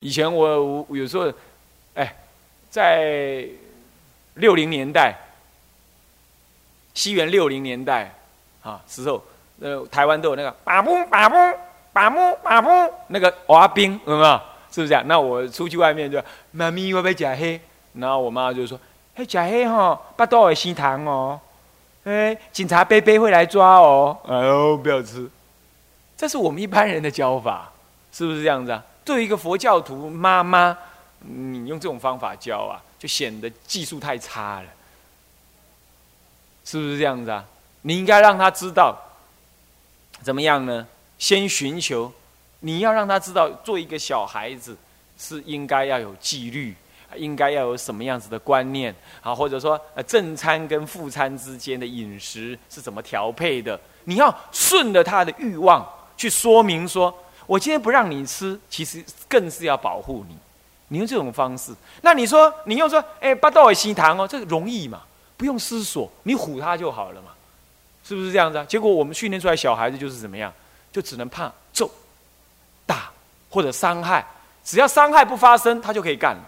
以前我我有时候，哎，在六零年代，西元六零年代啊时候，呃，台湾都有那个把木把木把木把木那个滑冰，有没有？是不是这样？那我出去外面就妈咪我要假黑，然后我妈就说：“嘿，假黑哈，巴多会吸糖哦，哎，警察贝贝会来抓哦，哎呦，不要吃。”这是我们一般人的教法，是不是这样子啊？作为一个佛教徒妈妈，你用这种方法教啊，就显得技术太差了，是不是这样子啊？你应该让他知道，怎么样呢？先寻求，你要让他知道，做一个小孩子是应该要有纪律，应该要有什么样子的观念啊，或者说呃正餐跟副餐之间的饮食是怎么调配的？你要顺着他的欲望去说明说。我今天不让你吃，其实更是要保护你。你用这种方式，那你说你又说，哎，八道也吸糖哦，这个容易嘛？不用思索，你唬他就好了嘛，是不是这样子啊？结果我们训练出来小孩子就是怎么样，就只能怕揍、打或者伤害，只要伤害不发生，他就可以干了。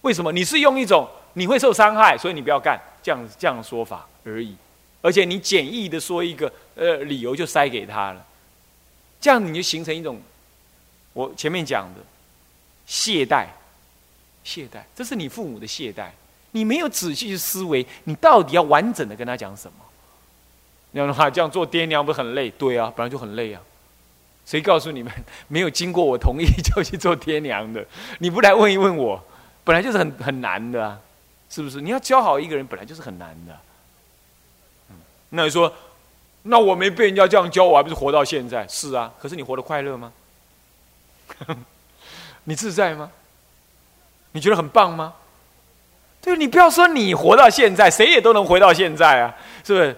为什么？你是用一种你会受伤害，所以你不要干这样这样的说法而已，而且你简易的说一个呃理由就塞给他了。这样你就形成一种，我前面讲的懈怠，懈怠，这是你父母的懈怠。你没有仔细去思维，你到底要完整的跟他讲什么？那样的话，这样做爹娘不是很累？对啊，本来就很累啊。谁告诉你们没有经过我同意就去做爹娘的？你不来问一问我，本来就是很很难的啊，是不是？你要教好一个人，本来就是很难的。嗯，那你说？那我没被人家这样教，我还不是活到现在？是啊，可是你活得快乐吗？你自在吗？你觉得很棒吗？对，你不要说你活到现在，谁也都能活到现在啊，是不是？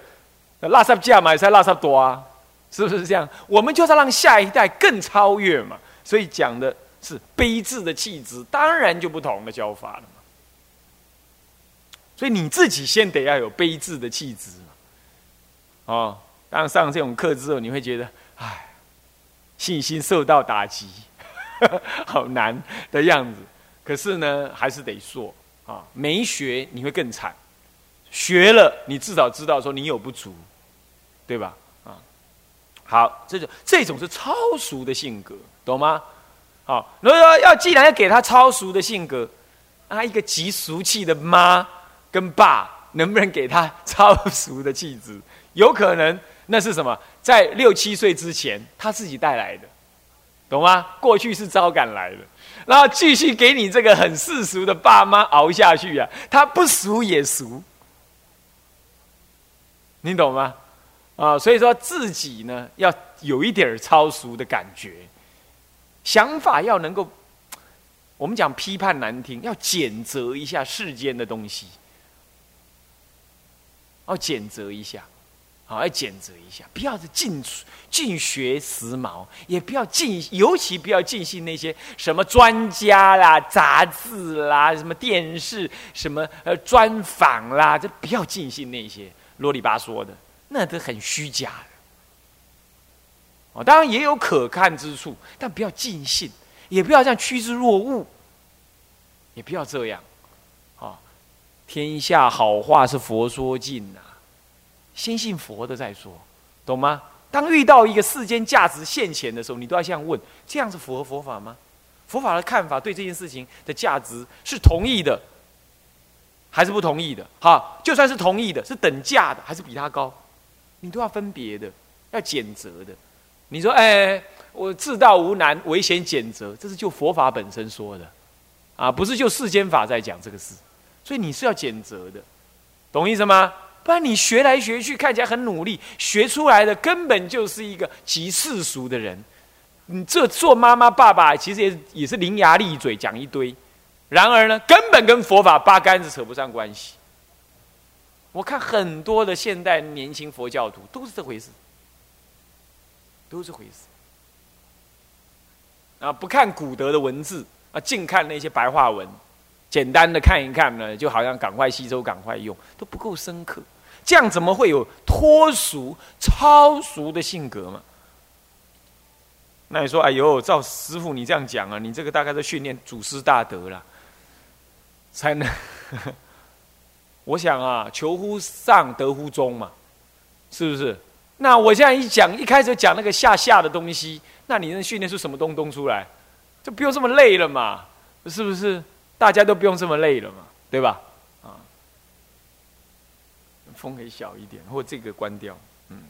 拉萨架嘛，才拉萨多啊，是不是这样？我们就是让下一代更超越嘛，所以讲的是悲智的气质，当然就不同的教法了嘛。所以你自己先得要有悲智的气质嘛，哦。当上这种课之后，你会觉得，唉，信心受到打击，好难的样子。可是呢，还是得说啊，没学你会更惨，学了你至少知道说你有不足，对吧？啊，好，这种这种是超俗的性格，懂吗？好，如果要既然要给他超俗的性格，啊，一个极俗气的妈跟爸，能不能给他 超俗的气质？有可能。那是什么？在六七岁之前，他自己带来的，懂吗？过去是招赶来的，然后继续给你这个很世俗的爸妈熬下去啊！他不俗也俗，你懂吗？啊，所以说自己呢，要有一点超俗的感觉，想法要能够，我们讲批判难听，要谴责一下世间的东西，要谴责一下。好，要检责一下，不要是尽尽学时髦，也不要尽，尤其不要尽信那些什么专家啦、杂志啦、什么电视、什么呃专访啦，这不要尽信那些啰里吧嗦的，那都很虚假。哦，当然也有可看之处，但不要尽信，也不要这样趋之若鹜，也不要这样。啊，天下好话是佛说尽呐。先信佛的再说，懂吗？当遇到一个世间价值现前的时候，你都要这样问：这样是符合佛法吗？佛法的看法对这件事情的价值是同意的，还是不同意的？哈，就算是同意的，是等价的，还是比他高？你都要分别的，要谴责的。你说：哎，我自道无难，危险谴责，这是就佛法本身说的，啊，不是就世间法在讲这个事，所以你是要谴责的，懂意思吗？不然你学来学去，看起来很努力，学出来的根本就是一个极世俗的人。你这做妈妈爸爸，其实也也是伶牙俐嘴讲一堆，然而呢，根本跟佛法八竿子扯不上关系。我看很多的现代年轻佛教徒都是这回事，都是这回事。啊，不看古德的文字啊，净看那些白话文，简单的看一看呢，就好像赶快吸收、赶快用，都不够深刻。这样怎么会有脱俗、超俗的性格嘛？那你说，哎呦，赵师傅你这样讲啊，你这个大概在训练祖师大德了，才能。我想啊，求乎上得乎中嘛，是不是？那我现在一讲，一开始讲那个下下的东西，那你能训练出什么东东出来？就不用这么累了嘛，是不是？大家都不用这么累了嘛，对吧？风可以小一点，或这个关掉，嗯。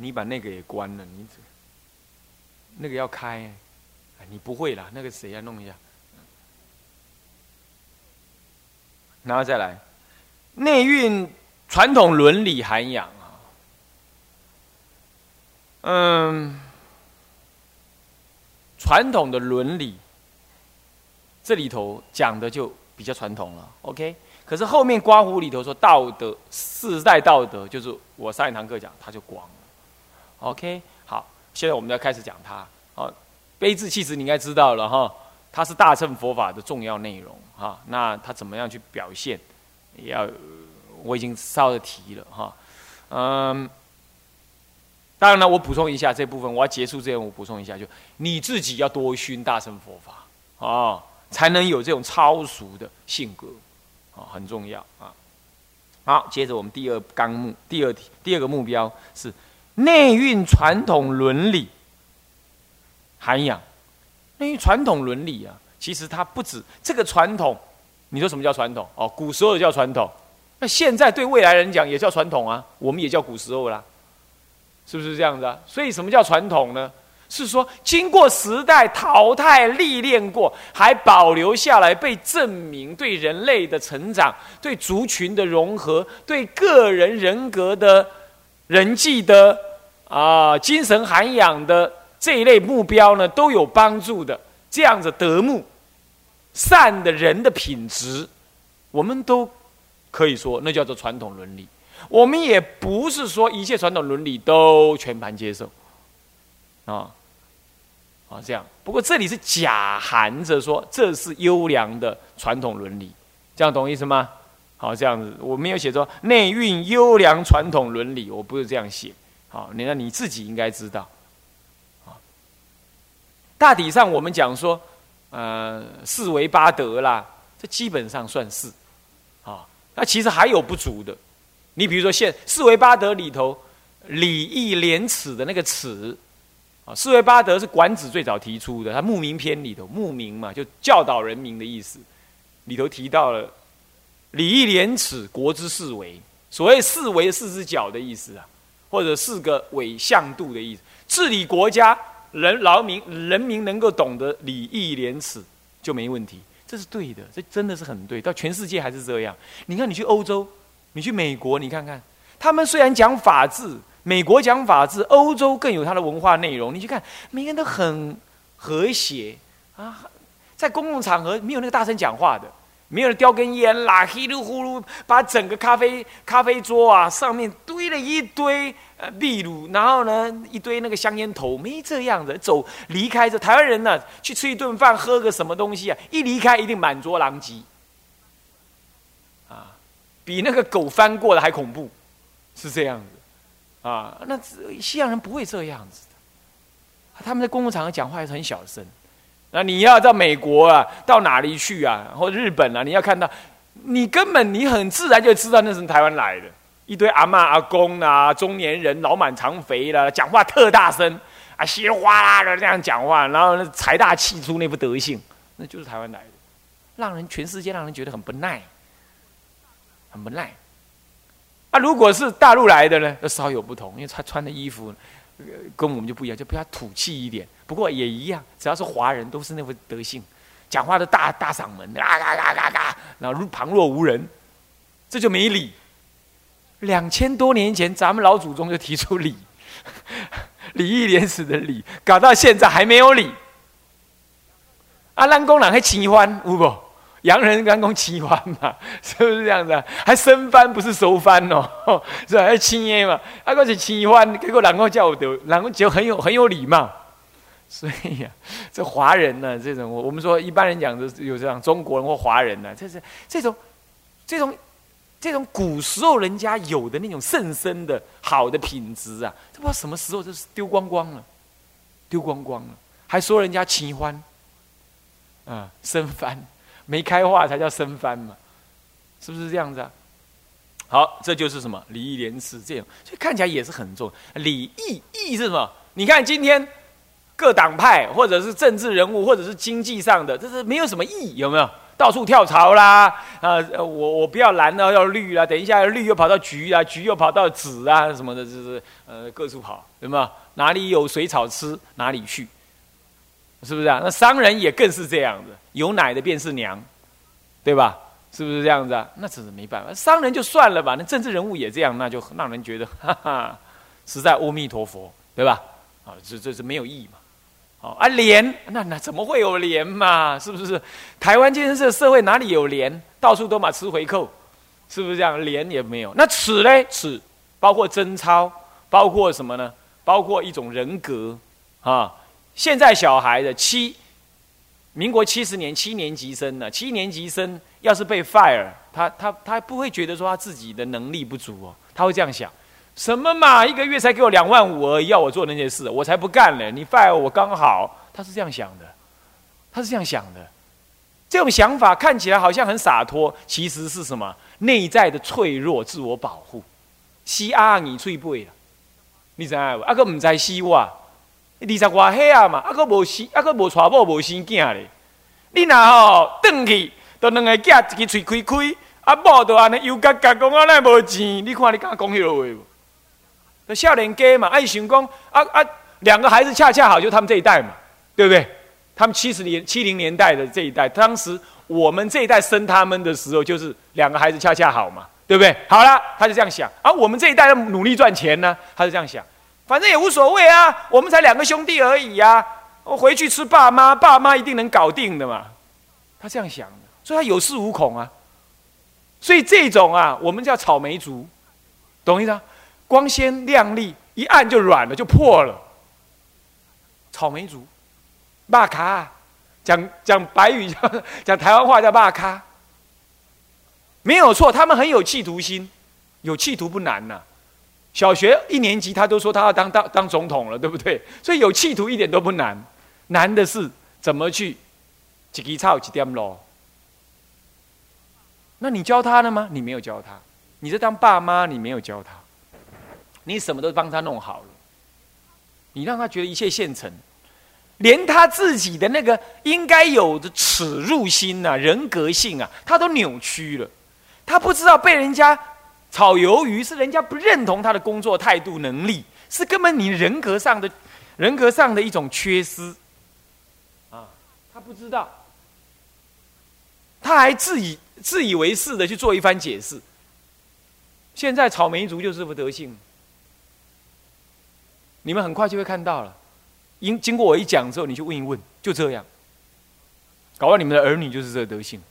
你把那个也关了，你这那个要开，你不会啦，那个谁要弄一下，然后再来。内蕴传统伦理涵养啊，嗯，传统的伦理这里头讲的就比较传统了，OK。可是后面刮胡里头说道德世代道德，就是我上一堂课讲，它就光。OK，好，现在我们要开始讲它。好，悲智气质你应该知道了哈，它是大乘佛法的重要内容哈。那它怎么样去表现？要我已经稍微提了哈。嗯，当然了，我补充一下这部分，我要结束这样，我补充一下，就你自己要多熏大乘佛法啊，才能有这种超俗的性格啊，很重要啊。好，接着我们第二纲目，第二题，第二个目标是。内蕴传统伦理涵养，内蕴传统伦理啊，其实它不止这个传统。你说什么叫传统？哦，古时候叫传统，那现在对未来人讲也叫传统啊，我们也叫古时候啦，是不是这样子啊？所以什么叫传统呢？是说经过时代淘汰历练过，还保留下来，被证明对人类的成长、对族群的融合、对个人人格的人际的。啊，精神涵养的这一类目标呢，都有帮助的。这样子德目善的人的品质，我们都可以说那叫做传统伦理。我们也不是说一切传统伦理都全盘接受，啊啊这样。不过这里是假含着说这是优良的传统伦理，这样懂意思吗？好，这样子我没有写说内蕴优良传统伦理，我不是这样写。好，你那你自己应该知道，啊，大体上我们讲说，呃，四维八德啦，这基本上算是，啊，那其实还有不足的。你比如说，现四维八德里头，礼义廉耻的那个耻，啊，四维八德是管子最早提出的，他牧民篇里头，牧民嘛，就教导人民的意思，里头提到了礼义廉耻，国之四维，所谓四维四只脚的意思啊。或者四个伪向度的意思，治理国家，人劳民，人民能够懂得礼义廉耻就没问题，这是对的，这真的是很对。到全世界还是这样。你看，你去欧洲，你去美国，你看看，他们虽然讲法治，美国讲法治，欧洲更有它的文化内容。你去看，每个人都很和谐啊，在公共场合没有那个大声讲话的。没有人叼根烟啦，稀里呼噜把整个咖啡咖啡桌啊上面堆了一堆呃秘鲁，然后呢一堆那个香烟头，没这样的走离开这台湾人呢去吃一顿饭喝个什么东西啊，一离开一定满桌狼藉，比那个狗翻过的还恐怖，是这样子，啊，那西洋人不会这样子的，他们在公共场合讲话也是很小声。那你要到美国啊，到哪里去啊？或日本啊？你要看到，你根本你很自然就知道那是台湾来的，一堆阿妈阿公啊，中年人老满肠肥了，讲话特大声啊，稀里哗啦的这样讲话，然后财大气粗那副德性，那就是台湾来的，让人全世界让人觉得很不耐，很不耐。啊，如果是大陆来的呢，那稍有不同，因为他穿的衣服。跟我们就不一样，就比较土气一点。不过也一样，只要是华人，都是那副德性，讲话的大大嗓门，嘎嘎嘎嘎嘎，然后旁若无人，这就没理。两千多年前，咱们老祖宗就提出礼，礼义廉耻的礼，搞到现在还没有礼。阿兰公人还清欢，有不？洋人刚刚七番嘛，是不是这样子？还生番不是熟番哦，是吧？还亲耶嘛？啊，个是七番，结果人家叫我的，人家就很有很有礼貌，所以呀，这华人呢，这种我我们说一般人讲的有这样中国人或华人呢，这是这种这种这种古时候人家有的那种甚深的好的品质啊，这不知道什么时候就是丢光光了，丢光光了，还说人家奇欢，啊，生番没开化才叫生番嘛，是不是这样子啊？好，这就是什么礼义廉耻这样，所以看起来也是很重。礼义义是什么？你看今天。各党派，或者是政治人物，或者是经济上的，这是没有什么意义，有没有？到处跳槽啦，啊，我我不要蓝了，要绿了，等一下绿又跑到橘啊，橘又跑到紫啊，什么的，就是呃，各处跑，有没有？哪里有水草吃，哪里去，是不是啊？那商人也更是这样子，有奶的便是娘，对吧？是不是这样子啊？那真是没办法，商人就算了吧，那政治人物也这样，那就让人觉得，哈哈，实在阿弥陀佛，对吧？啊，这这是没有意义嘛。哦啊，廉那那怎么会有廉嘛？是不是？台湾今天这个社会哪里有廉？到处都嘛吃回扣，是不是这样？廉也没有。那耻嘞？耻包括贞操，包括什么呢？包括一种人格啊。现在小孩的七，民国七十年七年级生呢，七年级生要是被 fire，他他他不会觉得说他自己的能力不足哦，他会这样想。什么嘛！一个月才给我两万五而已，要我做那些事，我才不干呢！你 fire 我刚好，他是这样想的，他是这样想的。这种想法看起来好像很洒脱，其实是什么？内在的脆弱，自我保护。西阿你脆背了，你知阿阿哥唔知西哇？二十外岁啊嘛，阿哥无生，阿哥无娶某，无生囝咧。你若吼转去，都两个囝一个嘴开开，阿某都安尼又嘎嘎讲，我那无钱。你看你敢讲迄个话无？那少年家嘛，爱想讲啊啊，两个孩子恰恰好就他们这一代嘛，对不对？他们七十年七零年代的这一代，当时我们这一代生他们的时候，就是两个孩子恰恰好嘛，对不对？好了，他就这样想。而我们这一代要努力赚钱呢，他就这样想，反正也无所谓啊，我们才两个兄弟而已呀，我回去吃爸妈，爸妈一定能搞定的嘛。他这样想的，所以他有恃无恐啊。所以这种啊，我们叫草莓族，懂意思啊？光鲜亮丽，一按就软了，就破了。草莓族，骂卡，讲讲白语 讲台湾话叫骂卡，没有错，他们很有企图心，有企图不难呐。小学一年级他都说他要当当当总统了，对不对？所以有企图一点都不难，难的是怎么去几根草几点咯。那你教他了吗？你没有教他，你是当爸妈，你没有教他。你什么都帮他弄好了，你让他觉得一切现成，连他自己的那个应该有的耻辱心呐、人格性啊，他都扭曲了。他不知道被人家炒鱿鱼是人家不认同他的工作态度、能力，是根本你人格上的、人格上的一种缺失啊。他不知道，他还自以自以为是的去做一番解释。现在草莓族就是不德性。你们很快就会看到了，因经过我一讲之后，你去问一问，就这样。搞到你们的儿女就是这德性。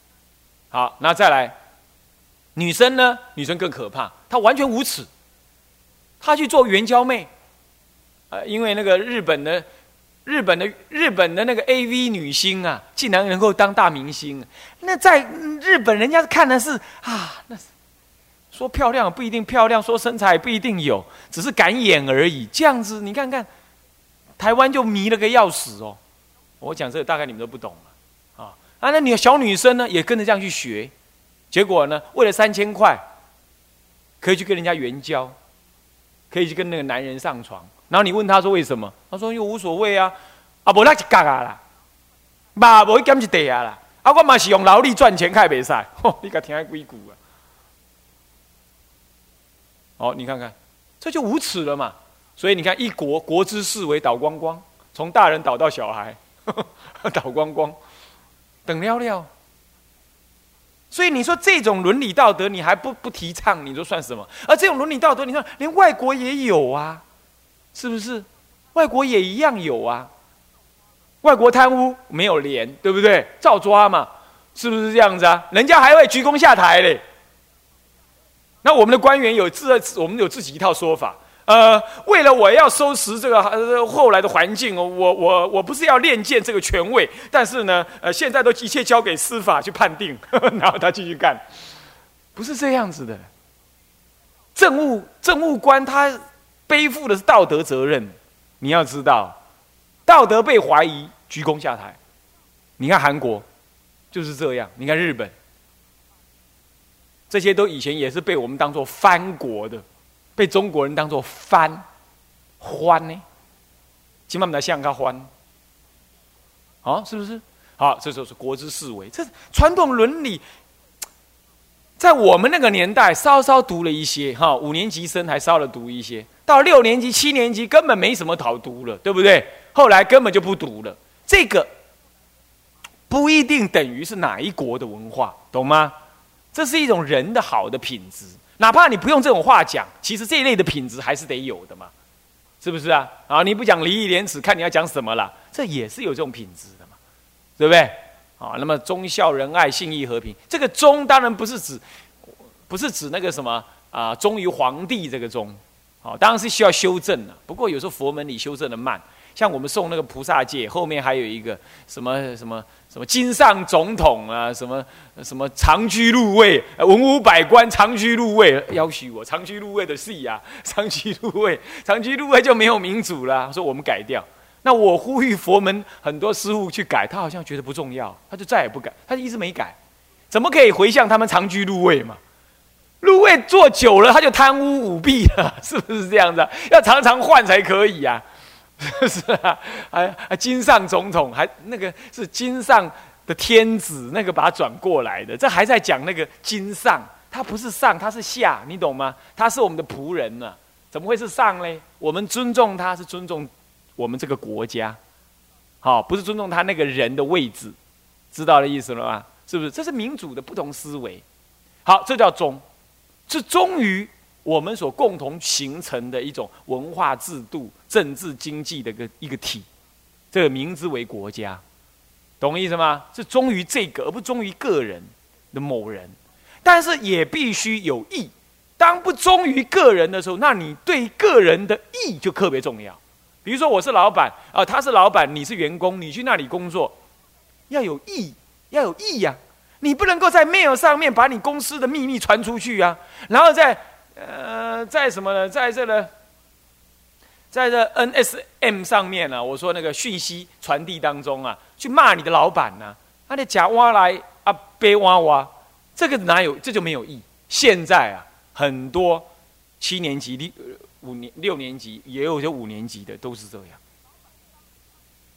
好，那再来，女生呢？女生更可怕，她完全无耻，她去做援交妹。呃，因为那个日本的、日本的、日本的那个 A V 女星啊，竟然能够当大明星，那在日本人家看的是啊，那是。说漂亮不一定漂亮，说身材不一定有，只是敢演而已。这样子，你看看，台湾就迷了个要死哦。我讲这个大概你们都不懂了啊。啊，那女小女生呢，也跟着这样去学，结果呢，为了三千块，可以去跟人家援交，可以去跟那个男人上床。然后你问他说为什么？他说又无所谓啊。啊，无那就嘎嘎啦，嘛无一减就地啊啦。啊，我嘛是用劳力赚钱，开比赛。吼，你甲听下鬼故啊？哦，你看看，这就无耻了嘛！所以你看，一国国之事为倒光光，从大人倒到小孩，倒光光，等了了。所以你说这种伦理道德，你还不不提倡，你说算什么？而这种伦理道德，你看连外国也有啊，是不是？外国也一样有啊。外国贪污没有廉，对不对？照抓嘛，是不是这样子啊？人家还会鞠躬下台嘞。那我们的官员有自我们有自己一套说法，呃，为了我要收拾这个后来的环境，我我我不是要练剑这个权位，但是呢，呃，现在都一切交给司法去判定，然后他继续干，不是这样子的。政务政务官他背负的是道德责任，你要知道，道德被怀疑，鞠躬下台。你看韩国就是这样，你看日本，这些都以前也是被我们当做藩国的。被中国人当做翻欢呢，起码我们像个欢，好是不是？好，这就是国之四维，这传统伦理，在我们那个年代稍稍读了一些哈，五年级生还稍了读一些，到六年级、七年级根本没什么讨读了，对不对？后来根本就不读了，这个不一定等于是哪一国的文化，懂吗？这是一种人的好的品质。哪怕你不用这种话讲，其实这一类的品质还是得有的嘛，是不是啊？啊，你不讲礼义廉耻，看你要讲什么了，这也是有这种品质的嘛，对不对？啊，那么忠孝仁爱信义和平，这个忠当然不是指，不是指那个什么啊，忠于皇帝这个忠，啊，当然是需要修正的。不过有时候佛门里修正的慢，像我们送那个菩萨戒，后面还有一个什么什么。什么金上总统啊，什么什么长居入位，文武百官长居入位，要许我长居入位的戏呀，长居入位，长居入位就没有民主了。说我们改掉，那我呼吁佛门很多师傅去改，他好像觉得不重要，他就再也不改，他就一直没改，怎么可以回向他们长居入位嘛？入位做久了，他就贪污舞弊了，是不是这样子？要常常换才可以呀。是啊，还还金上总统，还那个是金上的天子，那个把它转过来的，这还在讲那个金上，他不是上，他是下，你懂吗？他是我们的仆人呢，怎么会是上嘞？我们尊重他是尊重我们这个国家，好，不是尊重他那个人的位置，知道的意思了吗？是不是？这是民主的不同思维。好，这叫忠，是忠于。我们所共同形成的一种文化制度、政治经济的一个一个体，这个名之为国家，懂意思吗？是忠于这个，而不忠于个人的某人。但是也必须有义。当不忠于个人的时候，那你对个人的义就特别重要。比如说，我是老板啊，他是老板，你是员工，你去那里工作，要有义，要有义呀。你不能够在 mail 上面把你公司的秘密传出去啊，然后在。呃，在什么呢？在这呢，在这 NSM 上面呢？我说那个讯息传递当中啊，去骂你的老板呢？他的假挖来啊，背挖挖，这个哪有？这就没有意义。现在啊，很多七年级、六五年、六年级，也有些五年级的都是这样。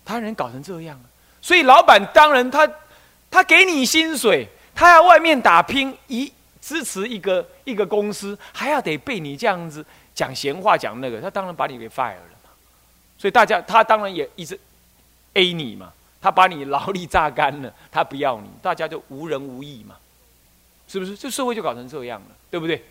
他人搞成这样所以老板当然他他给你薪水，他要外面打拼一。支持一个一个公司，还要得被你这样子讲闲话讲那个，他当然把你给 fire 了嘛。所以大家他当然也一直 A 你嘛，他把你劳力榨干了，他不要你，大家就无人无义嘛，是不是？这社会就搞成这样了，对不对？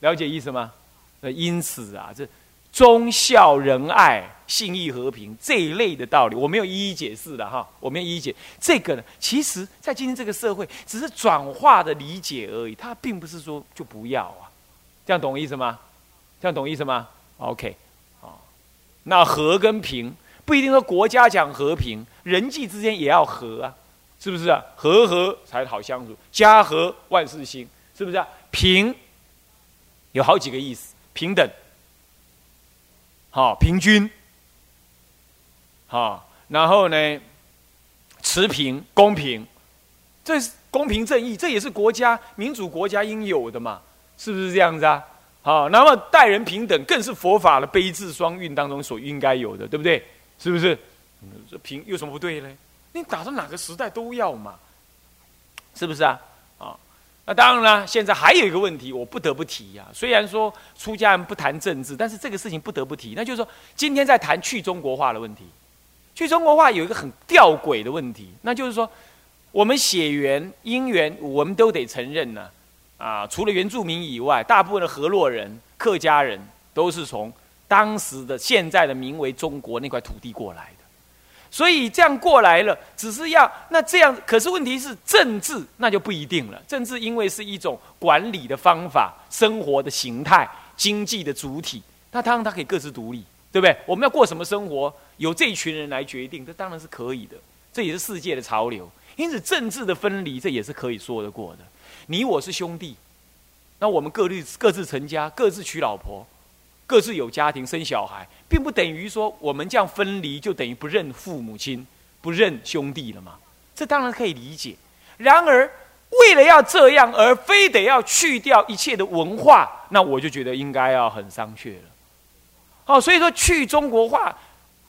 了解意思吗？那因此啊，这。忠孝仁爱、信义和平这一类的道理，我没有一一解释的哈，我没有一一解这个呢。其实，在今天这个社会，只是转化的理解而已，它并不是说就不要啊。这样懂意思吗？这样懂意思吗？OK，啊，那和跟平不一定说国家讲和平，人际之间也要和啊，是不是啊？和和才好相处，家和万事兴，是不是啊？平有好几个意思，平等。好，平均，好，然后呢，持平、公平，这是公平正义，这也是国家民主国家应有的嘛，是不是这样子啊？好，那么待人平等，更是佛法的悲智双运当中所应该有的，对不对？是不是？这平有什么不对呢？你打到哪个时代都要嘛，是不是啊？那当然了，现在还有一个问题，我不得不提呀。虽然说出家人不谈政治，但是这个事情不得不提。那就是说，今天在谈去中国化的问题。去中国化有一个很吊诡的问题，那就是说，我们血缘因缘，我们都得承认呢。啊，除了原住民以外，大部分的河洛人、客家人都是从当时的现在的名为中国那块土地过来。所以这样过来了，只是要那这样，可是问题是政治那就不一定了。政治因为是一种管理的方法、生活的形态、经济的主体，那当然他可以各自独立，对不对？我们要过什么生活，由这一群人来决定，这当然是可以的。这也是世界的潮流。因此，政治的分离，这也是可以说得过的。你我是兄弟，那我们各立各自成家，各自娶老婆，各自有家庭生小孩，并不等于说我们这样分离就等于不认父母亲、不认兄弟了嘛？这当然可以理解。然而，为了要这样而非得要去掉一切的文化，那我就觉得应该要很商榷了。好，所以说去中国化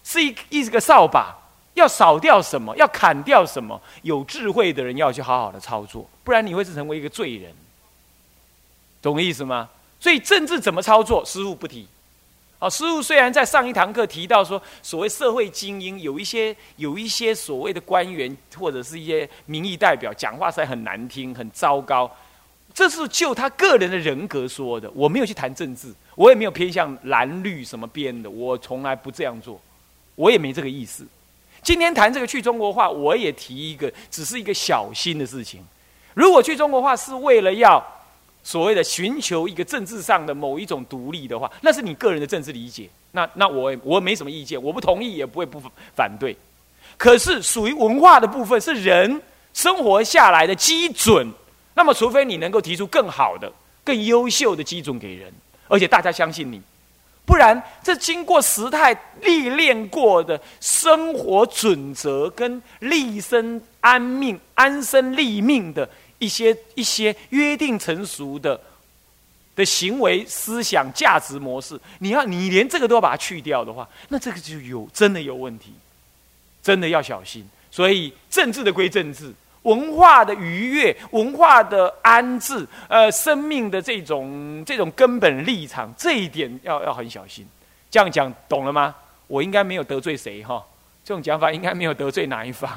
是一一个扫把。要扫掉什么？要砍掉什么？有智慧的人要去好好的操作，不然你会是成为一个罪人。懂我意思吗？所以政治怎么操作，师傅不提。好，师傅虽然在上一堂课提到说，所谓社会精英有一些有一些所谓的官员或者是一些民意代表讲话实在很难听、很糟糕，这是就他个人的人格说的。我没有去谈政治，我也没有偏向蓝绿什么边的，我从来不这样做，我也没这个意思。今天谈这个去中国化，我也提一个，只是一个小心的事情。如果去中国化是为了要所谓的寻求一个政治上的某一种独立的话，那是你个人的政治理解。那那我我没什么意见，我不同意也不会不反对。可是属于文化的部分是人生活下来的基准，那么除非你能够提出更好的、更优秀的基准给人，而且大家相信你。不然，这经过时态历练过的生活准则，跟立身安命、安身立命的一些一些约定成熟的的行为、思想、价值模式，你要你连这个都要把它去掉的话，那这个就有真的有问题，真的要小心。所以，政治的归政治。文化的愉悦，文化的安置，呃，生命的这种这种根本立场，这一点要要很小心。这样讲懂了吗？我应该没有得罪谁哈？这种讲法应该没有得罪哪一方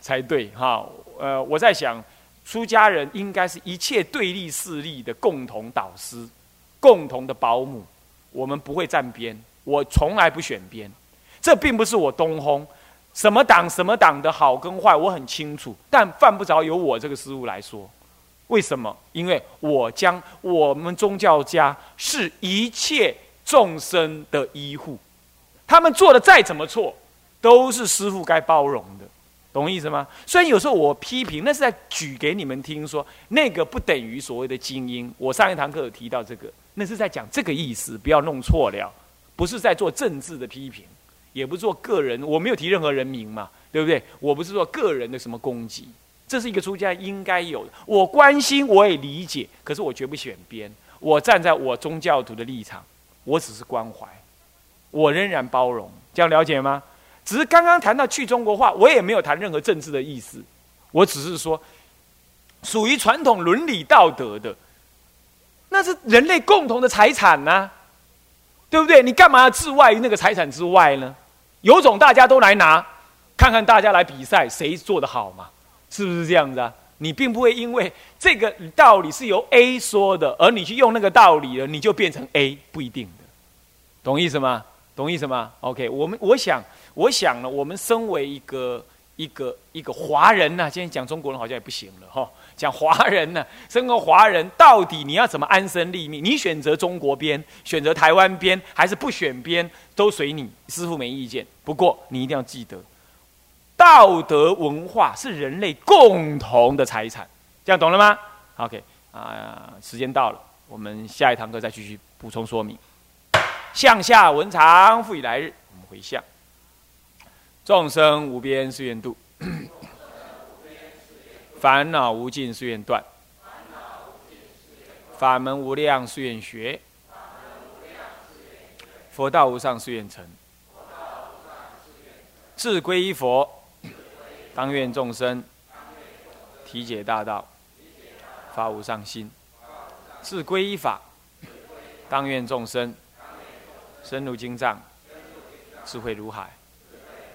才对哈？呃，我在想，出家人应该是一切对立势力的共同导师，共同的保姆。我们不会站边，我从来不选边。这并不是我东轰。什么党什么党的好跟坏，我很清楚，但犯不着由我这个师傅来说。为什么？因为我将我们宗教家是一切众生的医护，他们做的再怎么错，都是师傅该包容的，懂意思吗？虽然有时候我批评，那是在举给你们听，说那个不等于所谓的精英。我上一堂课有提到这个，那是在讲这个意思，不要弄错了，不是在做政治的批评。也不做个人，我没有提任何人名嘛，对不对？我不是做个人的什么攻击，这是一个出家应该有的。我关心，我也理解，可是我绝不选边。我站在我宗教徒的立场，我只是关怀，我仍然包容，这样了解吗？只是刚刚谈到去中国化，我也没有谈任何政治的意思，我只是说，属于传统伦理道德的，那是人类共同的财产呐。对不对？你干嘛要置外于那个财产之外呢？有种大家都来拿，看看大家来比赛谁做的好嘛？是不是这样子啊？你并不会因为这个道理是由 A 说的，而你去用那个道理了，你就变成 A，不一定的。懂意思吗？懂意思吗？OK，我们我想，我想呢，我们身为一个一个一个华人呢，今天讲中国人好像也不行了哈。讲华人呢，身为华人，到底你要怎么安身立命？你选择中国边，选择台湾边，还是不选边，都随你。师傅没意见。不过你一定要记得，道德文化是人类共同的财产。这样懂了吗？OK 啊，时间到了，我们下一堂课再继续补充说明。向下文长，复以来日，我们回向。众生无边誓愿度。烦恼无尽誓愿断，法门无量誓愿学，佛道无上誓愿成。自归依佛，当愿众生体解大道，发无上心；自归依法，当愿众生深入经藏，智慧如海；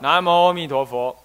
南无阿弥陀佛。